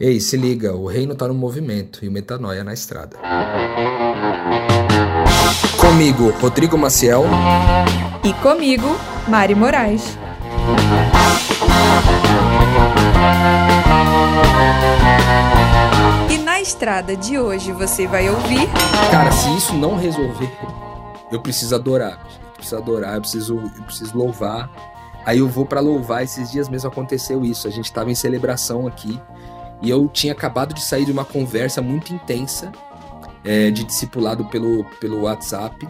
Ei, se liga, o reino tá no movimento e o metanoia na estrada. Comigo, Rodrigo Maciel. E comigo, Mari Moraes. E na estrada de hoje você vai ouvir. Cara, se isso não resolver, eu preciso adorar. Eu preciso adorar, eu preciso, eu preciso louvar. Aí eu vou para louvar. Esses dias mesmo aconteceu isso. A gente tava em celebração aqui. E eu tinha acabado de sair de uma conversa muito intensa é, de discipulado pelo, pelo WhatsApp.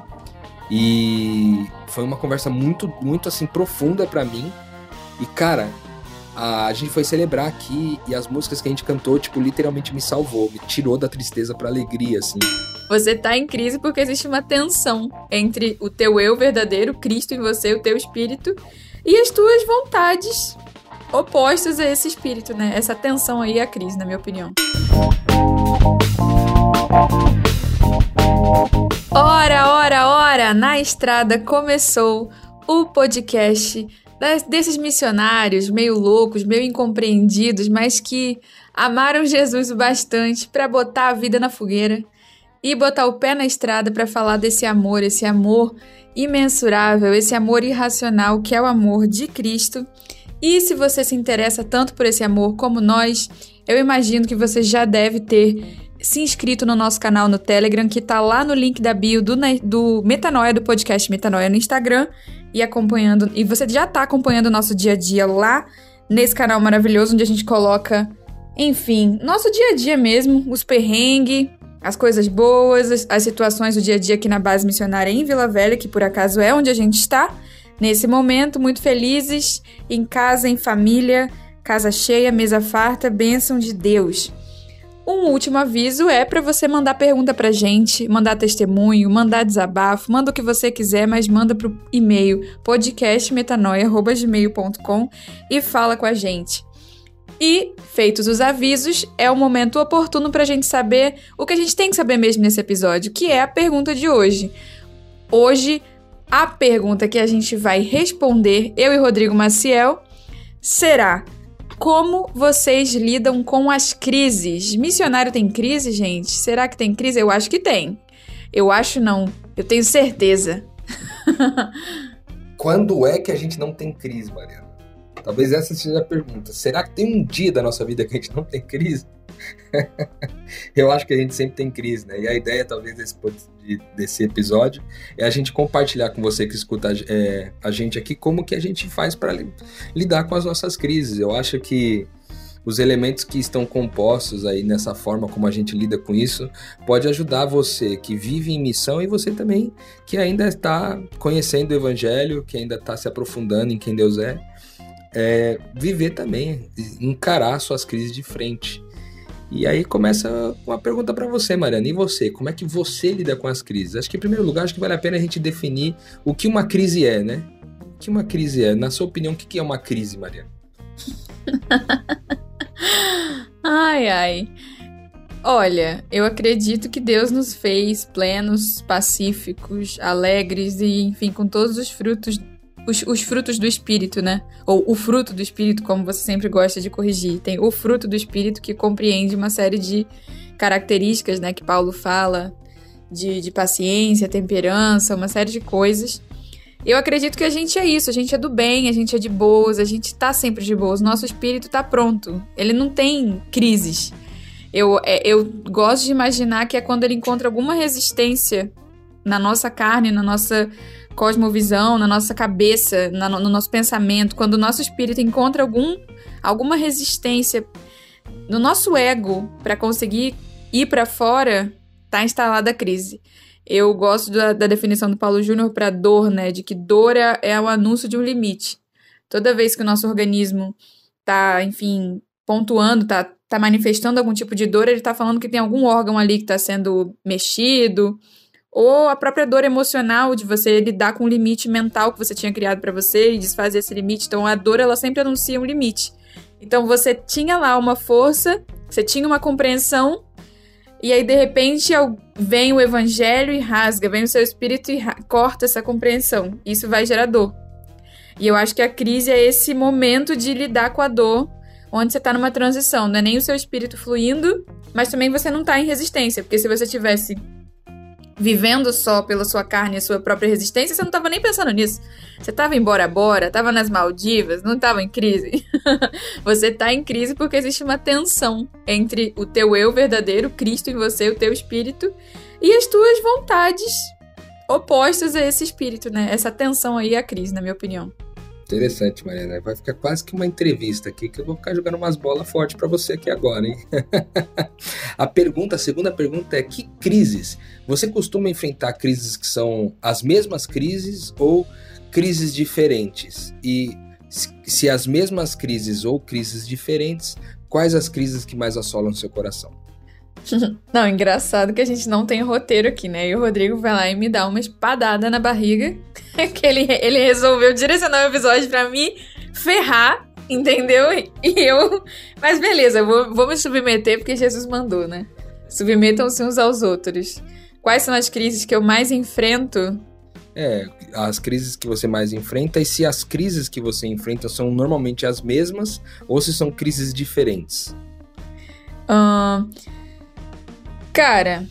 E foi uma conversa muito, muito assim, profunda para mim. E, cara, a, a, gente foi celebrar aqui e as músicas que a gente cantou, tipo, literalmente me salvou, me tirou da tristeza pra alegria, assim. Você tá em crise porque existe uma tensão entre o teu eu verdadeiro, Cristo em você, o teu espírito, e as tuas vontades opostos a esse espírito, né? Essa tensão aí a crise, na minha opinião. Ora, ora, ora, na estrada começou o podcast desses missionários meio loucos, meio incompreendidos, mas que amaram Jesus o bastante para botar a vida na fogueira e botar o pé na estrada para falar desse amor, esse amor imensurável, esse amor irracional que é o amor de Cristo e se você se interessa tanto por esse amor como nós, eu imagino que você já deve ter se inscrito no nosso canal no Telegram, que tá lá no link da bio do, do Metanoia, do podcast Metanoia no Instagram, e acompanhando. E você já tá acompanhando o nosso dia a dia lá nesse canal maravilhoso, onde a gente coloca, enfim, nosso dia a dia mesmo, os perrengues, as coisas boas, as, as situações do dia a dia aqui na base missionária em Vila Velha, que por acaso é onde a gente está. Nesse momento, muito felizes, em casa, em família, casa cheia, mesa farta, bênção de Deus. Um último aviso é para você mandar pergunta pra gente, mandar testemunho, mandar desabafo, manda o que você quiser, mas manda pro e-mail podcastmetanoia@gmail.com e fala com a gente. E, feitos os avisos, é o momento oportuno para a gente saber o que a gente tem que saber mesmo nesse episódio, que é a pergunta de hoje. Hoje a pergunta que a gente vai responder, eu e Rodrigo Maciel, será: como vocês lidam com as crises? Missionário tem crise, gente? Será que tem crise? Eu acho que tem. Eu acho não. Eu tenho certeza. Quando é que a gente não tem crise, Mariana? Talvez essa seja a pergunta. Será que tem um dia da nossa vida que a gente não tem crise? eu acho que a gente sempre tem crise, né? E a ideia, talvez, desse, desse episódio é a gente compartilhar com você que escuta é, a gente aqui como que a gente faz para lidar com as nossas crises. Eu acho que os elementos que estão compostos aí nessa forma como a gente lida com isso pode ajudar você que vive em missão e você também que ainda está conhecendo o evangelho, que ainda está se aprofundando em quem Deus é, é viver também, encarar suas crises de frente. E aí começa uma pergunta para você, Mariana. E você? Como é que você lida com as crises? Acho que, em primeiro lugar, acho que vale a pena a gente definir o que uma crise é, né? O que uma crise é? Na sua opinião, o que é uma crise, Mariana? ai, ai. Olha, eu acredito que Deus nos fez plenos, pacíficos, alegres e, enfim, com todos os frutos os, os, frutos do espírito, né? Ou o fruto do espírito, como você sempre gosta de corrigir. Tem o fruto do espírito que compreende uma série de características, né? Que Paulo fala de, de paciência, temperança, uma série de coisas. Eu acredito que a gente é isso, a gente é do bem, a gente é de boas, a gente tá sempre de boas, nosso espírito tá pronto. Ele não tem crises. Eu, é, eu gosto de imaginar que é quando ele encontra alguma resistência na nossa carne, na nossa cosmovisão, na nossa cabeça, na, no nosso pensamento, quando o nosso espírito encontra algum, alguma resistência no nosso ego para conseguir ir para fora, tá instalada a crise. Eu gosto da, da definição do Paulo Júnior para dor, né? De que dor é, é o anúncio de um limite. Toda vez que o nosso organismo tá, enfim, pontuando, tá, tá manifestando algum tipo de dor, ele tá falando que tem algum órgão ali que tá sendo mexido, ou a própria dor emocional de você lidar com o limite mental que você tinha criado para você e desfazer esse limite. Então a dor ela sempre anuncia um limite. Então você tinha lá uma força, você tinha uma compreensão e aí de repente vem o evangelho e rasga, vem o seu espírito e corta essa compreensão. Isso vai gerar dor. E eu acho que a crise é esse momento de lidar com a dor, onde você tá numa transição. Não é nem o seu espírito fluindo, mas também você não tá em resistência. Porque se você tivesse vivendo só pela sua carne e sua própria resistência, você não tava nem pensando nisso. Você tava embora bora, tava nas Maldivas, não tava em crise. você tá em crise porque existe uma tensão entre o teu eu verdadeiro, Cristo em você, o teu espírito, e as tuas vontades opostas a esse espírito, né? Essa tensão aí é a crise, na minha opinião. Interessante, Mariana. Vai ficar quase que uma entrevista aqui, que eu vou ficar jogando umas bolas fortes para você aqui agora, hein? a pergunta, a segunda pergunta é: que crises? Você costuma enfrentar crises que são as mesmas crises ou crises diferentes? E se as mesmas crises ou crises diferentes, quais as crises que mais assolam seu coração? Não, engraçado que a gente não tem roteiro aqui, né? E o Rodrigo vai lá e me dá uma espadada na barriga. que ele, ele resolveu direcionar o episódio para me ferrar, entendeu? E eu. Mas beleza, vou, vou me submeter porque Jesus mandou, né? Submetam-se uns aos outros. Quais são as crises que eu mais enfrento? É, as crises que você mais enfrenta e se as crises que você enfrenta são normalmente as mesmas ou se são crises diferentes. Uh, Cara,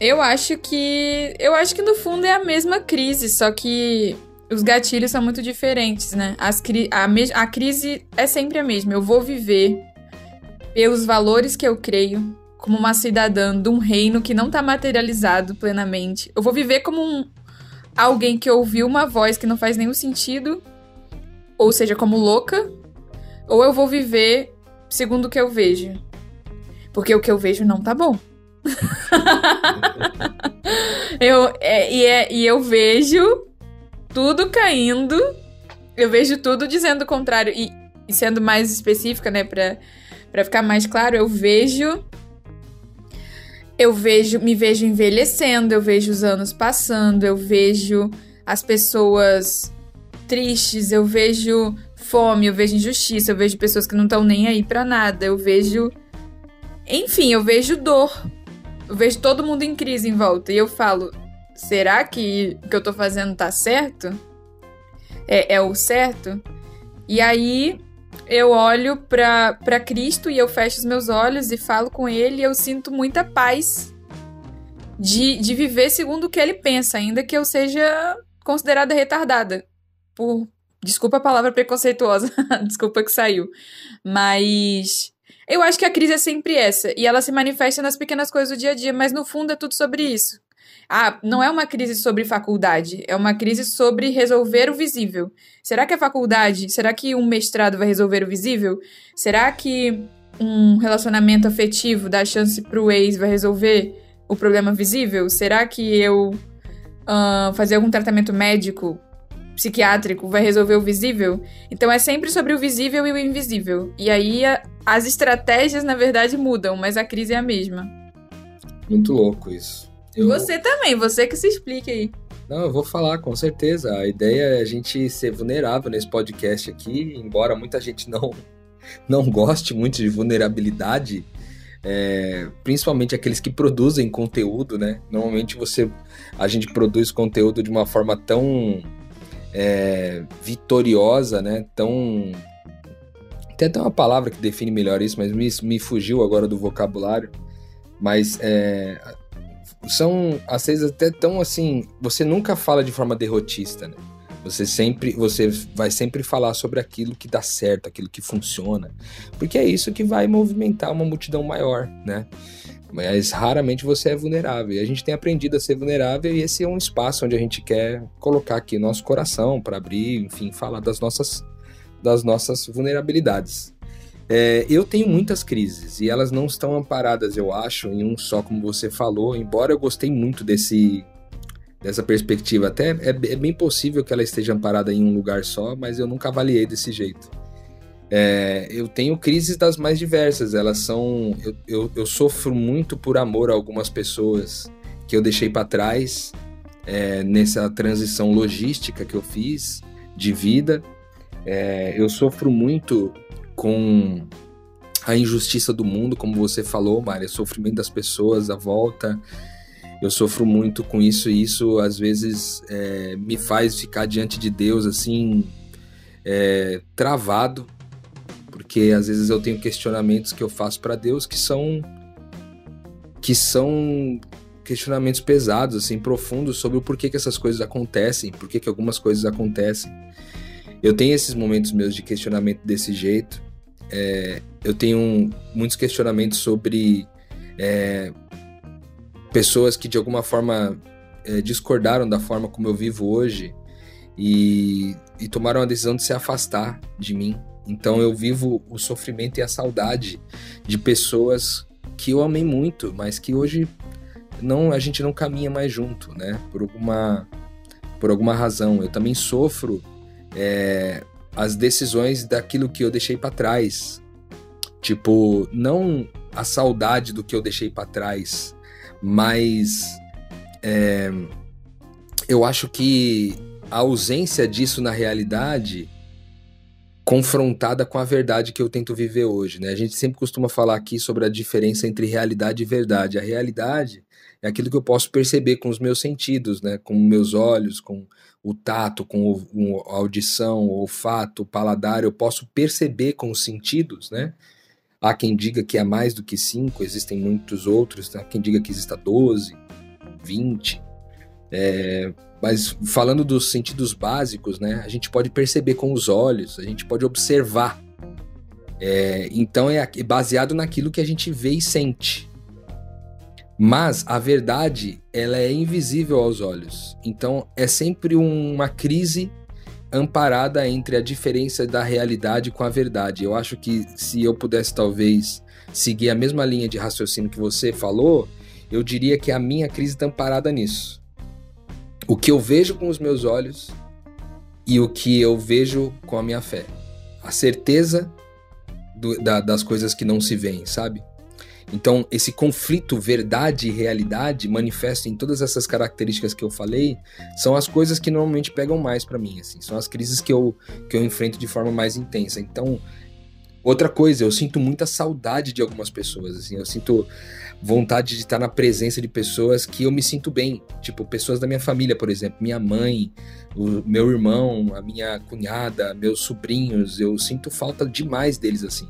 eu acho que. Eu acho que no fundo é a mesma crise, só que os gatilhos são muito diferentes, né? As cri a, a crise é sempre a mesma. Eu vou viver pelos valores que eu creio, como uma cidadã de um reino que não está materializado plenamente. Eu vou viver como um, alguém que ouviu uma voz que não faz nenhum sentido, ou seja, como louca, ou eu vou viver segundo o que eu vejo. Porque o que eu vejo não tá bom. eu, é, e, é, e eu vejo tudo caindo. Eu vejo tudo dizendo o contrário. E, e sendo mais específica, né, pra, pra ficar mais claro, eu vejo. Eu vejo, me vejo envelhecendo, eu vejo os anos passando, eu vejo as pessoas tristes, eu vejo fome, eu vejo injustiça, eu vejo pessoas que não estão nem aí para nada, eu vejo. Enfim, eu vejo dor eu vejo todo mundo em crise em volta. E eu falo, será que o que eu tô fazendo tá certo? É, é o certo? E aí eu olho para Cristo e eu fecho os meus olhos e falo com Ele e eu sinto muita paz de, de viver segundo o que Ele pensa, ainda que eu seja considerada retardada. Por, desculpa a palavra preconceituosa, desculpa que saiu. Mas eu acho que a crise é sempre essa, e ela se manifesta nas pequenas coisas do dia a dia, mas no fundo é tudo sobre isso. Ah, não é uma crise sobre faculdade, é uma crise sobre resolver o visível. Será que a faculdade, será que um mestrado vai resolver o visível? Será que um relacionamento afetivo dá chance pro ex vai resolver o problema visível? Será que eu uh, fazer algum tratamento médico psiquiátrico vai resolver o visível. Então é sempre sobre o visível e o invisível. E aí a, as estratégias, na verdade, mudam, mas a crise é a mesma. Muito louco isso. Eu... Você também, você que se explique aí. Não, eu vou falar, com certeza. A ideia é a gente ser vulnerável nesse podcast aqui, embora muita gente não, não goste muito de vulnerabilidade, é, principalmente aqueles que produzem conteúdo, né? Normalmente você, a gente produz conteúdo de uma forma tão é, vitoriosa, né? Tão tem até uma palavra que define melhor isso, mas me, me fugiu agora do vocabulário. Mas é, são, às vezes, até tão assim. Você nunca fala de forma derrotista, né? Você sempre, você vai sempre falar sobre aquilo que dá certo, aquilo que funciona, porque é isso que vai movimentar uma multidão maior, né? Mas raramente você é vulnerável. E a gente tem aprendido a ser vulnerável e esse é um espaço onde a gente quer colocar aqui nosso coração para abrir, enfim, falar das nossas, das nossas vulnerabilidades. É, eu tenho muitas crises e elas não estão amparadas, eu acho, em um só, como você falou. Embora eu gostei muito desse dessa perspectiva, até é, é bem possível que ela esteja amparada em um lugar só, mas eu nunca avaliei desse jeito. É, eu tenho crises das mais diversas. Elas são. Eu, eu, eu, sofro muito por amor a algumas pessoas que eu deixei para trás é, nessa transição logística que eu fiz de vida. É, eu sofro muito com a injustiça do mundo, como você falou, Mária, sofrimento das pessoas à volta. Eu sofro muito com isso e isso às vezes é, me faz ficar diante de Deus assim, é, travado porque às vezes eu tenho questionamentos que eu faço para Deus que são que são questionamentos pesados, assim, profundos sobre o porquê que essas coisas acontecem, por que algumas coisas acontecem. Eu tenho esses momentos meus de questionamento desse jeito. É, eu tenho muitos questionamentos sobre é, pessoas que de alguma forma é, discordaram da forma como eu vivo hoje e, e tomaram a decisão de se afastar de mim. Então eu vivo o sofrimento e a saudade de pessoas que eu amei muito, mas que hoje não a gente não caminha mais junto, né? Por alguma por alguma razão. Eu também sofro é, as decisões daquilo que eu deixei para trás. Tipo, não a saudade do que eu deixei para trás, mas é, eu acho que a ausência disso na realidade confrontada com a verdade que eu tento viver hoje, né? A gente sempre costuma falar aqui sobre a diferença entre realidade e verdade. A realidade é aquilo que eu posso perceber com os meus sentidos, né? Com meus olhos, com o tato, com o, a audição, o olfato, o paladar, eu posso perceber com os sentidos, né? Há quem diga que é mais do que cinco, existem muitos outros, há quem diga que exista 12, 20. É, mas falando dos sentidos básicos, né? A gente pode perceber com os olhos, a gente pode observar. É, então é baseado naquilo que a gente vê e sente. Mas a verdade, ela é invisível aos olhos. Então é sempre uma crise amparada entre a diferença da realidade com a verdade. Eu acho que se eu pudesse talvez seguir a mesma linha de raciocínio que você falou, eu diria que a minha crise está amparada nisso. O que eu vejo com os meus olhos e o que eu vejo com a minha fé. A certeza do, da, das coisas que não se veem, sabe? Então, esse conflito verdade e realidade, manifesto em todas essas características que eu falei, são as coisas que normalmente pegam mais para mim, assim, são as crises que eu, que eu enfrento de forma mais intensa. Então, outra coisa, eu sinto muita saudade de algumas pessoas, assim, eu sinto vontade de estar na presença de pessoas que eu me sinto bem, tipo pessoas da minha família, por exemplo, minha mãe, o meu irmão, a minha cunhada, meus sobrinhos, eu sinto falta demais deles assim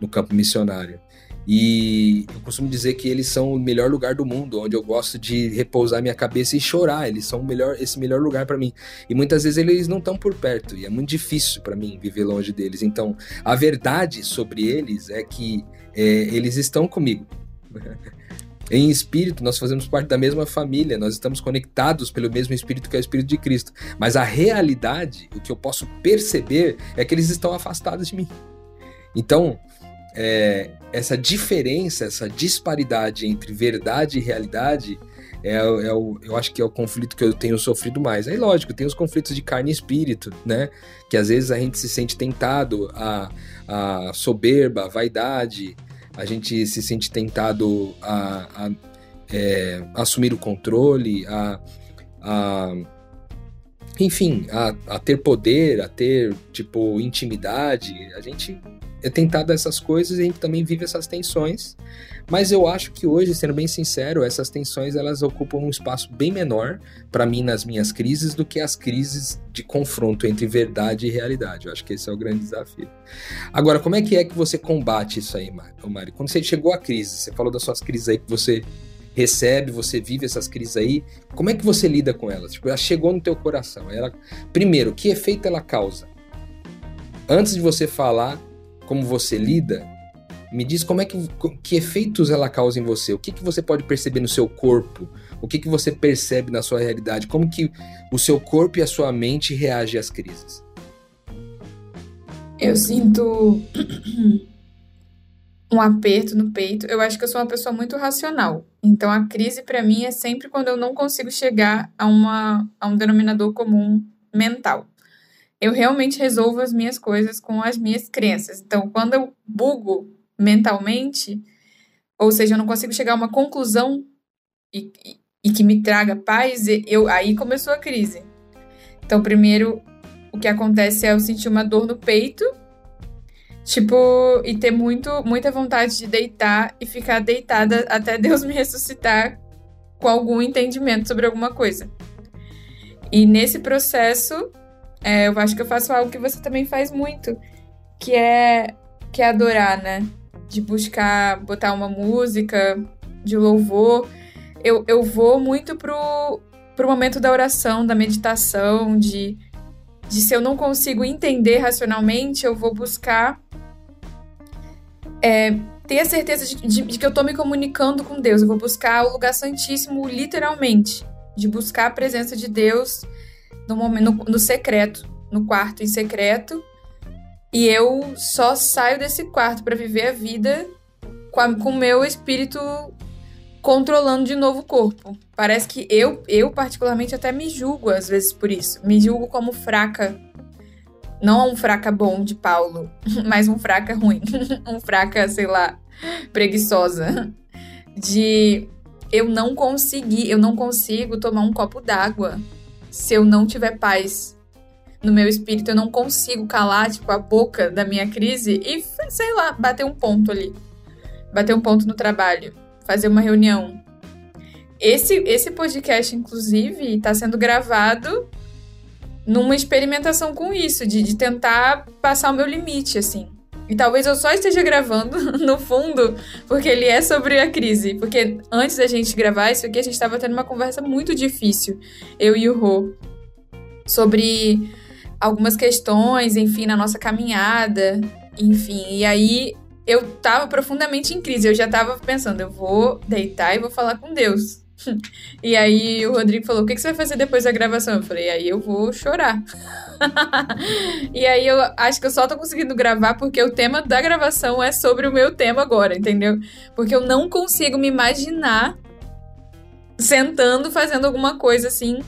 no campo missionário. E eu costumo dizer que eles são o melhor lugar do mundo, onde eu gosto de repousar minha cabeça e chorar. Eles são o melhor, esse melhor lugar para mim. E muitas vezes eles não estão por perto e é muito difícil para mim viver longe deles. Então, a verdade sobre eles é que é, eles estão comigo. em espírito, nós fazemos parte da mesma família, nós estamos conectados pelo mesmo espírito que é o espírito de Cristo. Mas a realidade, o que eu posso perceber, é que eles estão afastados de mim. Então, é, essa diferença, essa disparidade entre verdade e realidade é, é, o, eu acho que é o conflito que eu tenho sofrido mais. Aí, lógico, tem os conflitos de carne e espírito, né? Que às vezes a gente se sente tentado a, a soberba, a vaidade, a gente se sente tentado a, a é, assumir o controle, a, a enfim, a, a ter poder, a ter, tipo, intimidade. A gente é tentado essas coisas e a gente também vive essas tensões. Mas eu acho que hoje, sendo bem sincero, essas tensões elas ocupam um espaço bem menor para mim nas minhas crises do que as crises de confronto entre verdade e realidade. Eu acho que esse é o grande desafio. Agora, como é que é que você combate isso aí, Mari? Quando você chegou à crise, você falou das suas crises aí que você recebe, você vive essas crises aí, como é que você lida com elas? Tipo, ela chegou no teu coração. Ela, primeiro, que efeito ela causa? Antes de você falar como você lida, me diz como é que, que efeitos ela causa em você, o que, que você pode perceber no seu corpo, o que, que você percebe na sua realidade, como que o seu corpo e a sua mente reagem às crises. Eu sinto um aperto no peito. Eu acho que eu sou uma pessoa muito racional. Então a crise para mim é sempre quando eu não consigo chegar a, uma, a um denominador comum mental eu realmente resolvo as minhas coisas com as minhas crenças. Então, quando eu bugo mentalmente, ou seja, eu não consigo chegar a uma conclusão e, e, e que me traga paz, eu aí começou a crise. Então, primeiro, o que acontece é eu sentir uma dor no peito, tipo, e ter muito, muita vontade de deitar e ficar deitada até Deus me ressuscitar com algum entendimento sobre alguma coisa. E nesse processo, é, eu acho que eu faço algo que você também faz muito, que é quer adorar, né? De buscar botar uma música de louvor. Eu, eu vou muito pro, pro momento da oração, da meditação, de, de se eu não consigo entender racionalmente, eu vou buscar é, ter a certeza de, de, de, que eu tô me comunicando com Deus. Eu vou buscar o lugar santíssimo literalmente. De buscar a presença de Deus no no, no secreto, no quarto em secreto. E eu só saio desse quarto para viver a vida com o meu espírito controlando de novo o corpo. Parece que eu, eu particularmente até me julgo às vezes por isso. Me julgo como fraca. Não um fraca bom de Paulo, mas um fraca ruim. um fraca, sei lá, preguiçosa. De eu não conseguir, eu não consigo tomar um copo d'água se eu não tiver paz no meu espírito. Eu não consigo calar, tipo, a boca da minha crise e, sei lá, bater um ponto ali. Bater um ponto no trabalho fazer uma reunião. Esse, esse podcast, inclusive, está sendo gravado numa experimentação com isso, de, de tentar passar o meu limite, assim. E talvez eu só esteja gravando, no fundo, porque ele é sobre a crise. Porque antes da gente gravar isso aqui, a gente estava tendo uma conversa muito difícil, eu e o Rô, sobre algumas questões, enfim, na nossa caminhada, enfim. E aí eu tava profundamente em crise. Eu já tava pensando, eu vou deitar e vou falar com Deus. e aí o Rodrigo falou: O que, você vai fazer depois da gravação? Eu falei: Aí eu vou chorar. e aí eu acho que eu só tô conseguindo gravar porque o tema da gravação é sobre o meu tema agora, entendeu? Porque eu não consigo me imaginar sentando fazendo alguma coisa assim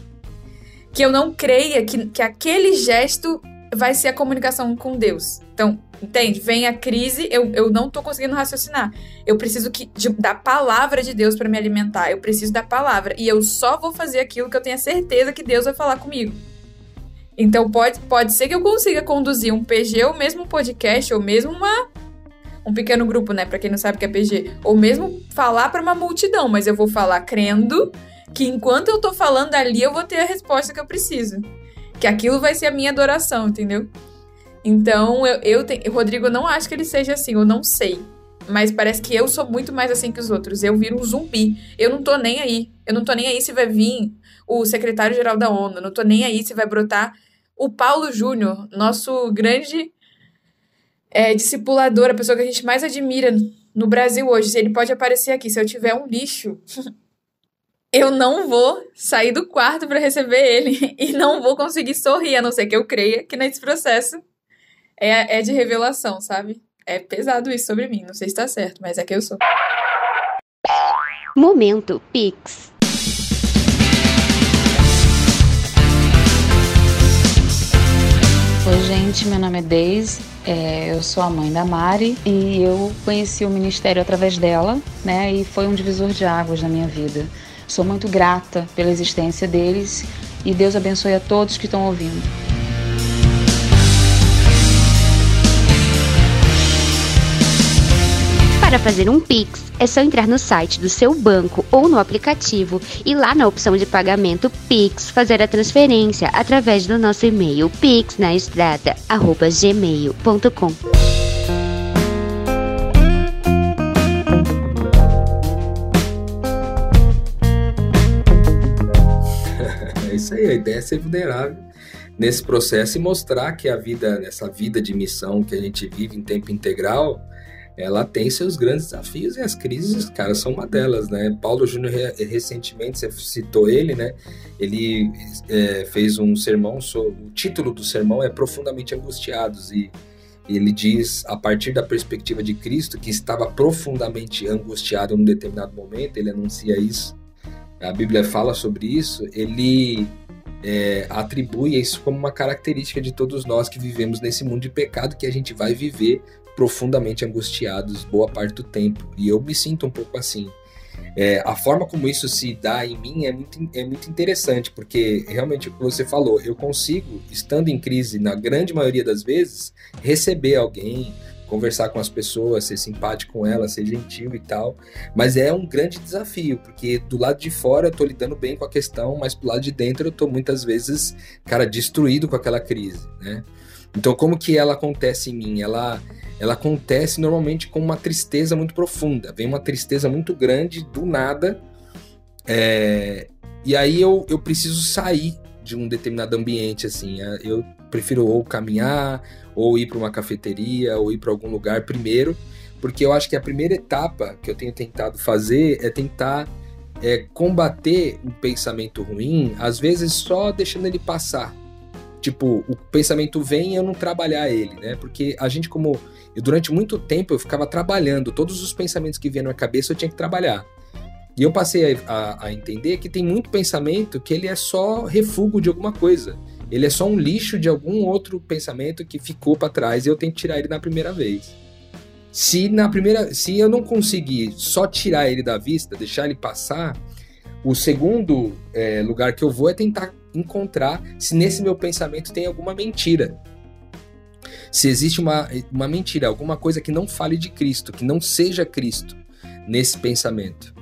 que eu não creia que, que aquele gesto vai ser a comunicação com Deus. Então, entende? Vem a crise, eu, eu não tô conseguindo raciocinar. Eu preciso que, de, da palavra de Deus para me alimentar. Eu preciso da palavra. E eu só vou fazer aquilo que eu tenho certeza que Deus vai falar comigo. Então, pode, pode ser que eu consiga conduzir um PG ou mesmo um podcast, ou mesmo uma, um pequeno grupo, né? Para quem não sabe o que é PG. Ou mesmo falar para uma multidão, mas eu vou falar crendo que enquanto eu tô falando ali, eu vou ter a resposta que eu preciso que aquilo vai ser a minha adoração, entendeu? Então, eu, eu tenho. Rodrigo, eu não acho que ele seja assim, eu não sei. Mas parece que eu sou muito mais assim que os outros. Eu viro um zumbi. Eu não tô nem aí. Eu não tô nem aí se vai vir o secretário-geral da ONU. Eu não tô nem aí se vai brotar o Paulo Júnior, nosso grande é, discipulador, a pessoa que a gente mais admira no Brasil hoje. Ele pode aparecer aqui. Se eu tiver um lixo, eu não vou sair do quarto para receber ele e não vou conseguir sorrir, a não ser que eu creia que nesse processo é, é de revelação, sabe? É pesado isso sobre mim, não sei se tá certo, mas é que eu sou. Momento Pix. Oi, gente, meu nome é Deise, é, eu sou a mãe da Mari e eu conheci o ministério através dela, né? E foi um divisor de águas na minha vida. Sou muito grata pela existência deles e Deus abençoe a todos que estão ouvindo. Para fazer um Pix, é só entrar no site do seu banco ou no aplicativo e lá na opção de pagamento Pix fazer a transferência através do nosso e-mail pixnaestrada@gmail.com. isso aí, a ideia é ser vulnerável nesse processo e mostrar que a vida, essa vida de missão que a gente vive em tempo integral, ela tem seus grandes desafios e as crises, cara, são uma delas, né? Paulo Júnior, recentemente, você citou ele, né? Ele é, fez um sermão, o título do sermão é Profundamente Angustiados e ele diz, a partir da perspectiva de Cristo, que estava profundamente angustiado num determinado momento, ele anuncia isso, a Bíblia fala sobre isso, ele é, atribui isso como uma característica de todos nós que vivemos nesse mundo de pecado que a gente vai viver profundamente angustiados boa parte do tempo. E eu me sinto um pouco assim. É, a forma como isso se dá em mim é muito, é muito interessante, porque realmente o que você falou, eu consigo, estando em crise, na grande maioria das vezes, receber alguém, conversar com as pessoas, ser simpático com elas, ser gentil e tal. Mas é um grande desafio, porque do lado de fora eu tô lidando bem com a questão, mas do lado de dentro eu tô muitas vezes, cara, destruído com aquela crise, né? Então, como que ela acontece em mim? Ela, ela acontece normalmente com uma tristeza muito profunda. Vem uma tristeza muito grande do nada. É, e aí eu, eu preciso sair de um determinado ambiente, assim. É, eu prefiro ou caminhar, ou ir para uma cafeteria, ou ir para algum lugar primeiro, porque eu acho que a primeira etapa que eu tenho tentado fazer é tentar é, combater um pensamento ruim, às vezes só deixando ele passar. Tipo, o pensamento vem e eu não trabalhar ele, né? Porque a gente, como. Eu, durante muito tempo eu ficava trabalhando, todos os pensamentos que vinham na cabeça eu tinha que trabalhar. E eu passei a, a, a, entender que tem muito pensamento que ele é só refúgio de alguma coisa. Ele é só um lixo de algum outro pensamento que ficou para trás e eu tenho que tirar ele na primeira vez. Se na primeira, se eu não conseguir só tirar ele da vista, deixar ele passar, o segundo é, lugar que eu vou é tentar encontrar se nesse meu pensamento tem alguma mentira. Se existe uma, uma mentira, alguma coisa que não fale de Cristo, que não seja Cristo nesse pensamento.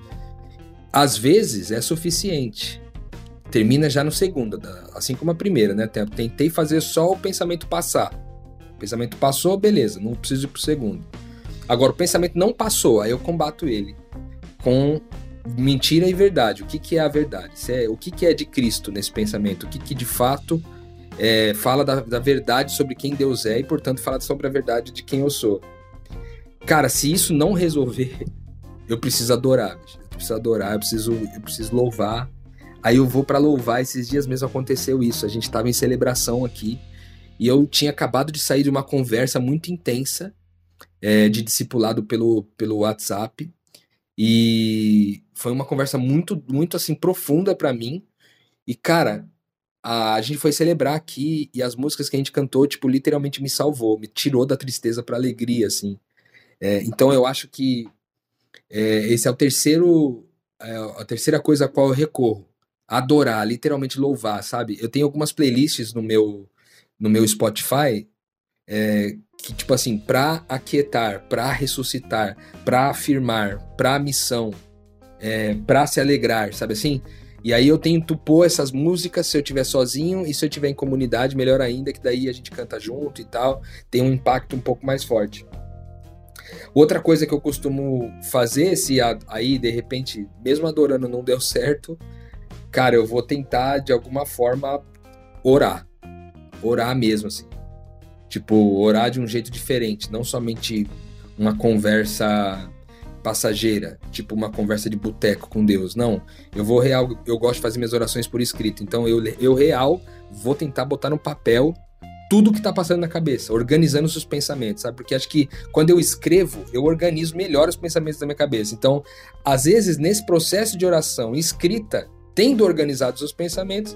Às vezes é suficiente termina já no segundo, assim como a primeira, né? Tentei fazer só o pensamento passar. O pensamento passou, beleza, não preciso ir pro segundo. Agora, o pensamento não passou, aí eu combato ele com mentira e verdade. O que, que é a verdade? É, o que, que é de Cristo nesse pensamento? O que, que de fato é, fala da, da verdade sobre quem Deus é e, portanto, fala sobre a verdade de quem eu sou? Cara, se isso não resolver, eu preciso adorar. Eu preciso adorar, eu preciso, eu preciso louvar Aí eu vou para louvar, esses dias mesmo aconteceu isso. A gente estava em celebração aqui e eu tinha acabado de sair de uma conversa muito intensa é, de discipulado pelo, pelo WhatsApp e foi uma conversa muito, muito assim profunda para mim. E cara, a, gente foi celebrar aqui e as músicas que a gente cantou, tipo, literalmente me salvou, me tirou da tristeza para alegria, assim. É, então eu acho que é, esse é o terceiro, é, a terceira coisa a qual eu recorro adorar, literalmente louvar, sabe? Eu tenho algumas playlists no meu no meu Spotify é, que tipo assim, pra aquietar, pra ressuscitar, pra afirmar, pra missão, é, pra se alegrar, sabe assim? E aí eu tento pôr essas músicas se eu estiver sozinho e se eu estiver em comunidade, melhor ainda, que daí a gente canta junto e tal, tem um impacto um pouco mais forte. Outra coisa que eu costumo fazer, se aí de repente, mesmo adorando não deu certo, cara, eu vou tentar de alguma forma orar. Orar mesmo, assim. Tipo, orar de um jeito diferente, não somente uma conversa passageira, tipo uma conversa de boteco com Deus. Não, eu vou real, eu gosto de fazer minhas orações por escrito. Então eu, eu real vou tentar botar no papel tudo que tá passando na cabeça, organizando os seus pensamentos, sabe? Porque acho que quando eu escrevo, eu organizo melhor os pensamentos da minha cabeça. Então, às vezes, nesse processo de oração escrita, tendo organizado os pensamentos,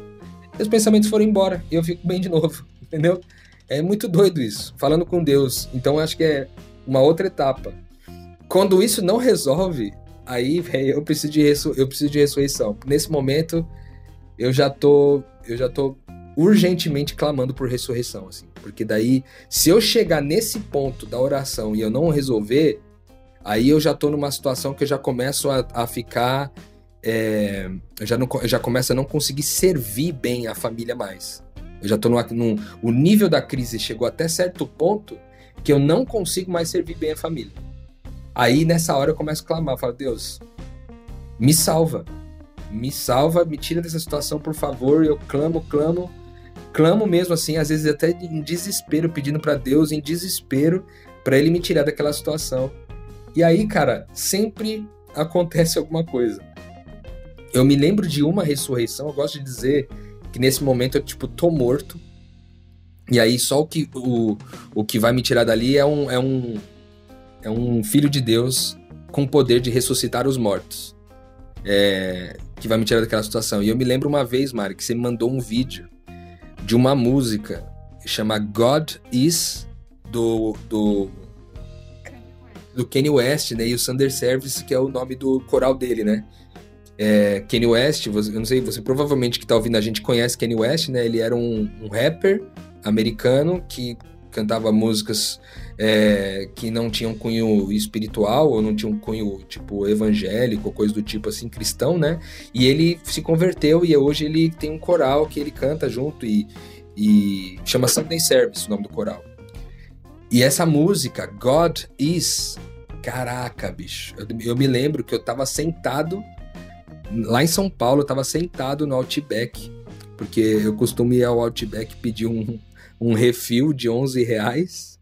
os pensamentos foram embora e eu fico bem de novo, entendeu? É muito doido isso, falando com Deus. Então acho que é uma outra etapa. Quando isso não resolve, aí, véio, eu preciso de eu preciso de ressurreição. Nesse momento, eu já tô eu já tô urgentemente clamando por ressurreição, assim, porque daí se eu chegar nesse ponto da oração e eu não resolver, aí eu já tô numa situação que eu já começo a, a ficar é, eu, já não, eu já começo a não conseguir servir bem a família mais. Eu já numa, num, o nível da crise chegou até certo ponto que eu não consigo mais servir bem a família. Aí nessa hora eu começo a clamar, falo, Deus, me salva. Me salva, me tira dessa situação, por favor. Eu clamo, clamo, clamo mesmo assim, às vezes até em desespero, pedindo para Deus em desespero para ele me tirar daquela situação. E aí, cara, sempre acontece alguma coisa. Eu me lembro de uma ressurreição, eu gosto de dizer que nesse momento eu, tipo, tô morto. E aí só o que, o, o que vai me tirar dali é um, é, um, é um filho de Deus com o poder de ressuscitar os mortos. É, que vai me tirar daquela situação. E eu me lembro uma vez, Mari, que você me mandou um vídeo de uma música que chama God Is, do, do, do Kanye West, né? E o Thunder Service, que é o nome do coral dele, né? É, Kanye West, eu não sei, você provavelmente que tá ouvindo a gente conhece Kanye West, né? Ele era um, um rapper americano que cantava músicas é, que não tinham cunho espiritual ou não tinham cunho tipo evangélico coisa do tipo assim cristão, né? E ele se converteu e hoje ele tem um coral que ele canta junto e E chama Sunday Service o nome do coral. E essa música, God Is, caraca, bicho. Eu, eu me lembro que eu tava sentado lá em São Paulo, eu tava sentado no Outback, porque eu costumo ir ao Outback pedir um, um refil de 11 reais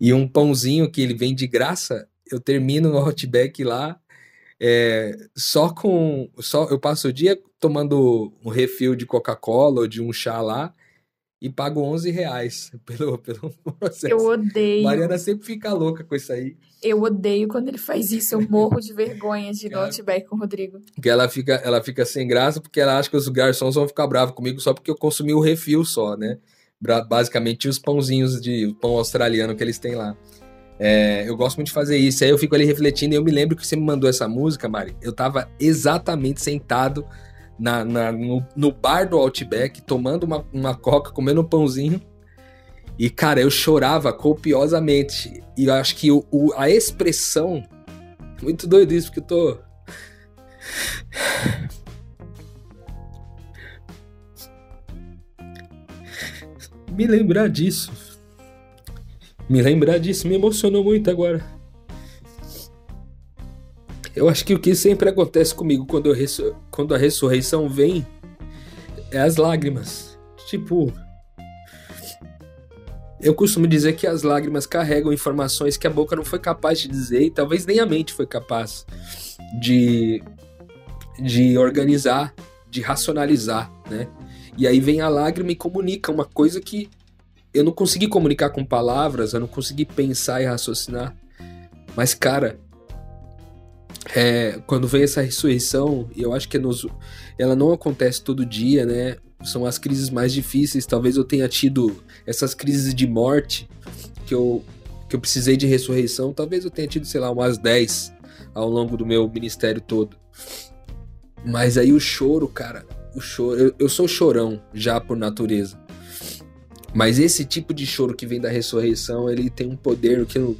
e um pãozinho que ele vem de graça. Eu termino no Outback lá é, só com. só Eu passo o dia tomando um refil de Coca-Cola ou de um chá lá e pago 11 reais pelo, pelo processo. Eu odeio. Mariana sempre fica louca com isso aí. Eu odeio quando ele faz isso. Eu morro de vergonha de ir Outback com o Rodrigo. Que ela fica, ela fica sem graça porque ela acha que os garçons vão ficar bravos comigo só porque eu consumi o refil só, né? Basicamente os pãozinhos de pão australiano que eles têm lá. É, eu gosto muito de fazer isso. Aí eu fico ali refletindo e eu me lembro que você me mandou essa música, Mari. Eu tava exatamente sentado na, na no, no, bar do Outback, tomando uma, uma coca, comendo um pãozinho. E, cara, eu chorava copiosamente. E eu acho que o, o, a expressão. Muito doido isso, porque eu tô. Me lembrar disso me lembrar disso me emocionou muito agora. Eu acho que o que sempre acontece comigo quando, eu quando a ressurreição vem é as lágrimas. Tipo, eu costumo dizer que as lágrimas carregam informações que a boca não foi capaz de dizer e talvez nem a mente foi capaz de, de organizar, de racionalizar, né? E aí vem a lágrima e comunica uma coisa que eu não consegui comunicar com palavras, eu não consegui pensar e raciocinar. Mas, cara, é, quando vem essa ressurreição, e eu acho que é nos, ela não acontece todo dia, né? São as crises mais difíceis. Talvez eu tenha tido essas crises de morte que eu, que eu precisei de ressurreição. Talvez eu tenha tido, sei lá, umas 10 ao longo do meu ministério todo. Mas aí o choro, cara, o choro. Eu, eu sou chorão já por natureza. Mas esse tipo de choro que vem da ressurreição, ele tem um poder que eu,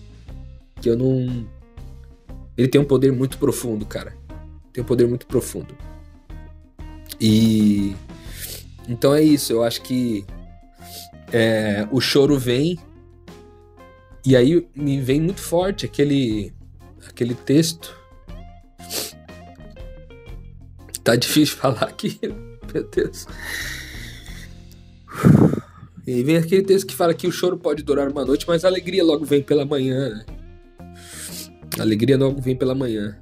que eu não. Ele tem um poder muito profundo, cara. Tem um poder muito profundo. E. Então é isso, eu acho que. É, o choro vem. E aí me vem muito forte aquele. aquele texto. Tá difícil falar aqui, meu Deus. E vem aquele texto que fala que o choro pode durar uma noite, mas a alegria logo vem pela manhã, né? Alegria logo vem pela manhã.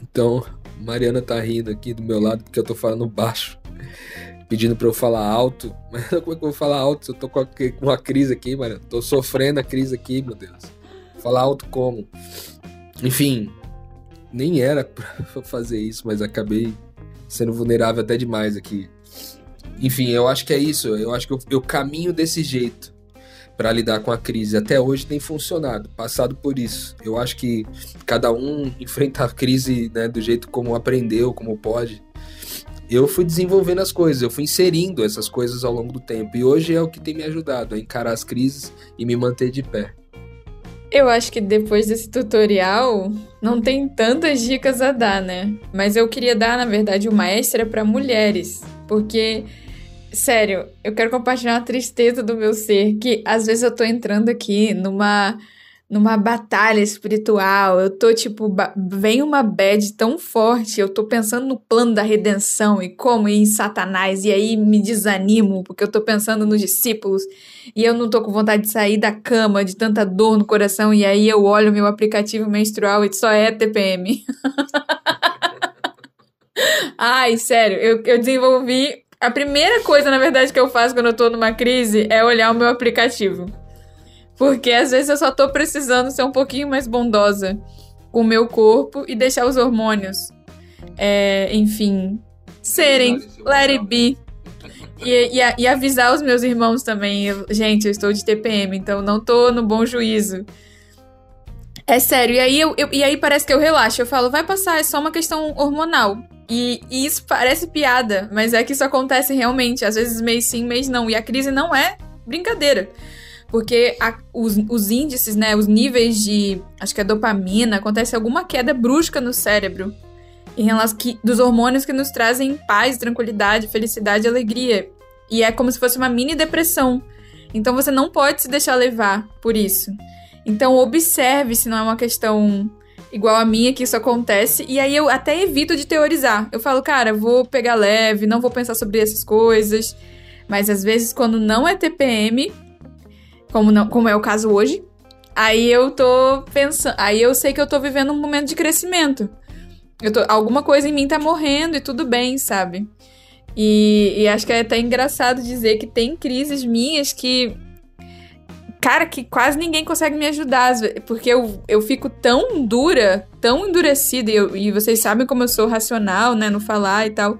Então, Mariana tá rindo aqui do meu lado porque eu tô falando baixo, pedindo para eu falar alto. Mas como é que eu vou falar alto se eu tô com uma crise aqui, Mariana? Tô sofrendo a crise aqui, meu Deus. Falar alto como? Enfim, nem era pra fazer isso, mas acabei sendo vulnerável até demais aqui. Enfim, eu acho que é isso. Eu acho que eu, eu caminho desse jeito para lidar com a crise. Até hoje tem funcionado, passado por isso. Eu acho que cada um enfrenta a crise né, do jeito como aprendeu, como pode. Eu fui desenvolvendo as coisas, eu fui inserindo essas coisas ao longo do tempo. E hoje é o que tem me ajudado a encarar as crises e me manter de pé. Eu acho que depois desse tutorial não tem tantas dicas a dar, né? Mas eu queria dar, na verdade, uma extra para mulheres, porque Sério, eu quero compartilhar uma tristeza do meu ser, que às vezes eu tô entrando aqui numa numa batalha espiritual. Eu tô tipo, vem uma bad tão forte, eu tô pensando no plano da redenção e como ir em Satanás e aí me desanimo porque eu tô pensando nos discípulos e eu não tô com vontade de sair da cama de tanta dor no coração e aí eu olho meu aplicativo menstrual e só é TPM. Ai, sério, eu, eu desenvolvi a primeira coisa, na verdade, que eu faço quando eu tô numa crise é olhar o meu aplicativo. Porque às vezes eu só tô precisando ser um pouquinho mais bondosa com o meu corpo e deixar os hormônios, é, enfim, serem let it be. E, e, e, avisar os meus irmãos também. Eu, gente, eu estou de TPM, então não tô no bom juízo. É sério, e aí, eu, eu, e aí parece que eu relaxo. Eu falo, vai passar, é só uma questão hormonal. E, e, isso parece piada, mas é que isso acontece realmente. Às vezes mês sim, mês não. E a crise não é brincadeira. Porque a, os, os índices, né, os níveis de, acho que é dopamina, acontece alguma queda brusca no cérebro. Em relação que, dos hormônios que nos trazem paz, tranquilidade, felicidade e alegria. E é como se fosse uma mini depressão. Então você não pode se deixar levar por isso. Então observe se não é uma questão igual a minha que isso acontece. E aí eu até evito de teorizar. Eu falo, cara, vou pegar leve, não vou pensar sobre essas coisas. Mas às vezes, quando não é TPM, como, não, como é o caso hoje, aí eu tô pensando. Aí eu sei que eu tô vivendo um momento de crescimento. Eu tô, alguma coisa em mim tá morrendo e tudo bem, sabe? E, e acho que é até engraçado dizer que tem crises minhas que cara, que quase ninguém consegue me ajudar, porque eu, eu fico tão dura, tão endurecida, e, eu, e vocês sabem como eu sou racional, né, no falar e tal,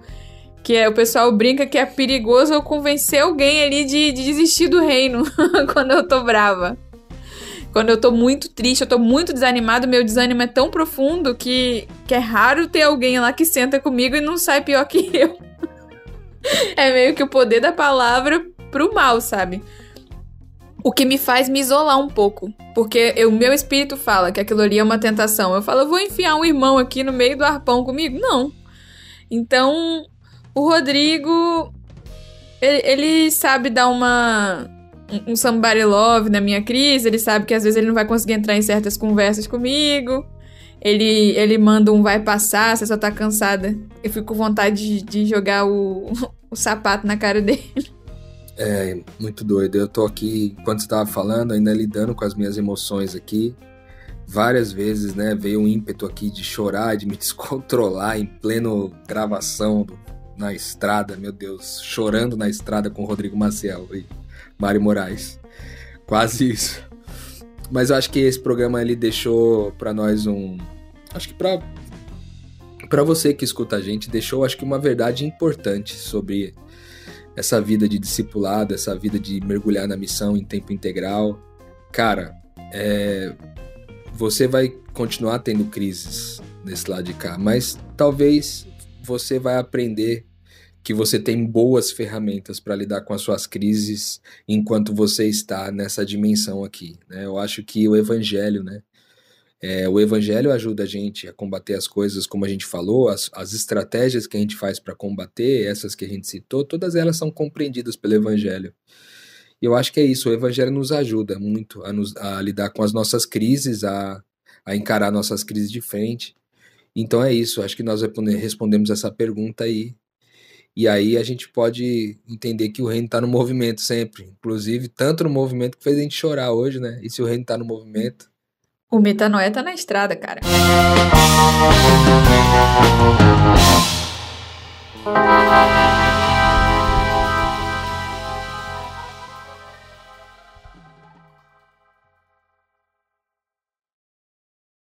que é, o pessoal brinca que é perigoso eu convencer alguém ali de, de desistir do reino quando eu tô brava. Quando eu tô muito triste, eu tô muito desanimado, meu desânimo é tão profundo que, que é raro ter alguém lá que senta comigo e não sai pior que eu. é meio que o poder da palavra pro mal, sabe? O que me faz me isolar um pouco. Porque o meu espírito fala que aquilo ali é uma tentação. Eu falo, eu vou enfiar um irmão aqui no meio do arpão comigo? Não. Então, o Rodrigo. Ele, ele sabe dar uma. Um somebody love na minha crise. Ele sabe que às vezes ele não vai conseguir entrar em certas conversas comigo. Ele, ele manda um vai passar, você só tá cansada. Eu fico com vontade de, de jogar o, o sapato na cara dele. É, muito doido. Eu tô aqui, enquanto estava falando, ainda lidando com as minhas emoções aqui. Várias vezes, né, veio um ímpeto aqui de chorar, de me descontrolar em pleno gravação do, na estrada, meu Deus, chorando na estrada com Rodrigo Maciel e Mari Moraes. Quase isso. Mas eu acho que esse programa ele deixou para nós um, acho que para para você que escuta a gente, deixou acho que uma verdade importante sobre essa vida de discipulado, essa vida de mergulhar na missão em tempo integral, cara, é, você vai continuar tendo crises desse lado de cá, mas talvez você vai aprender que você tem boas ferramentas para lidar com as suas crises enquanto você está nessa dimensão aqui. Né? Eu acho que o evangelho, né? É, o evangelho ajuda a gente a combater as coisas, como a gente falou, as, as estratégias que a gente faz para combater, essas que a gente citou, todas elas são compreendidas pelo evangelho. E eu acho que é isso, o evangelho nos ajuda muito a, nos, a lidar com as nossas crises, a, a encarar nossas crises de frente. Então é isso, acho que nós respondemos essa pergunta aí. E aí a gente pode entender que o reino está no movimento sempre, inclusive tanto no movimento que fez a gente chorar hoje, né? E se o reino está no movimento, o metanoia tá na estrada, cara.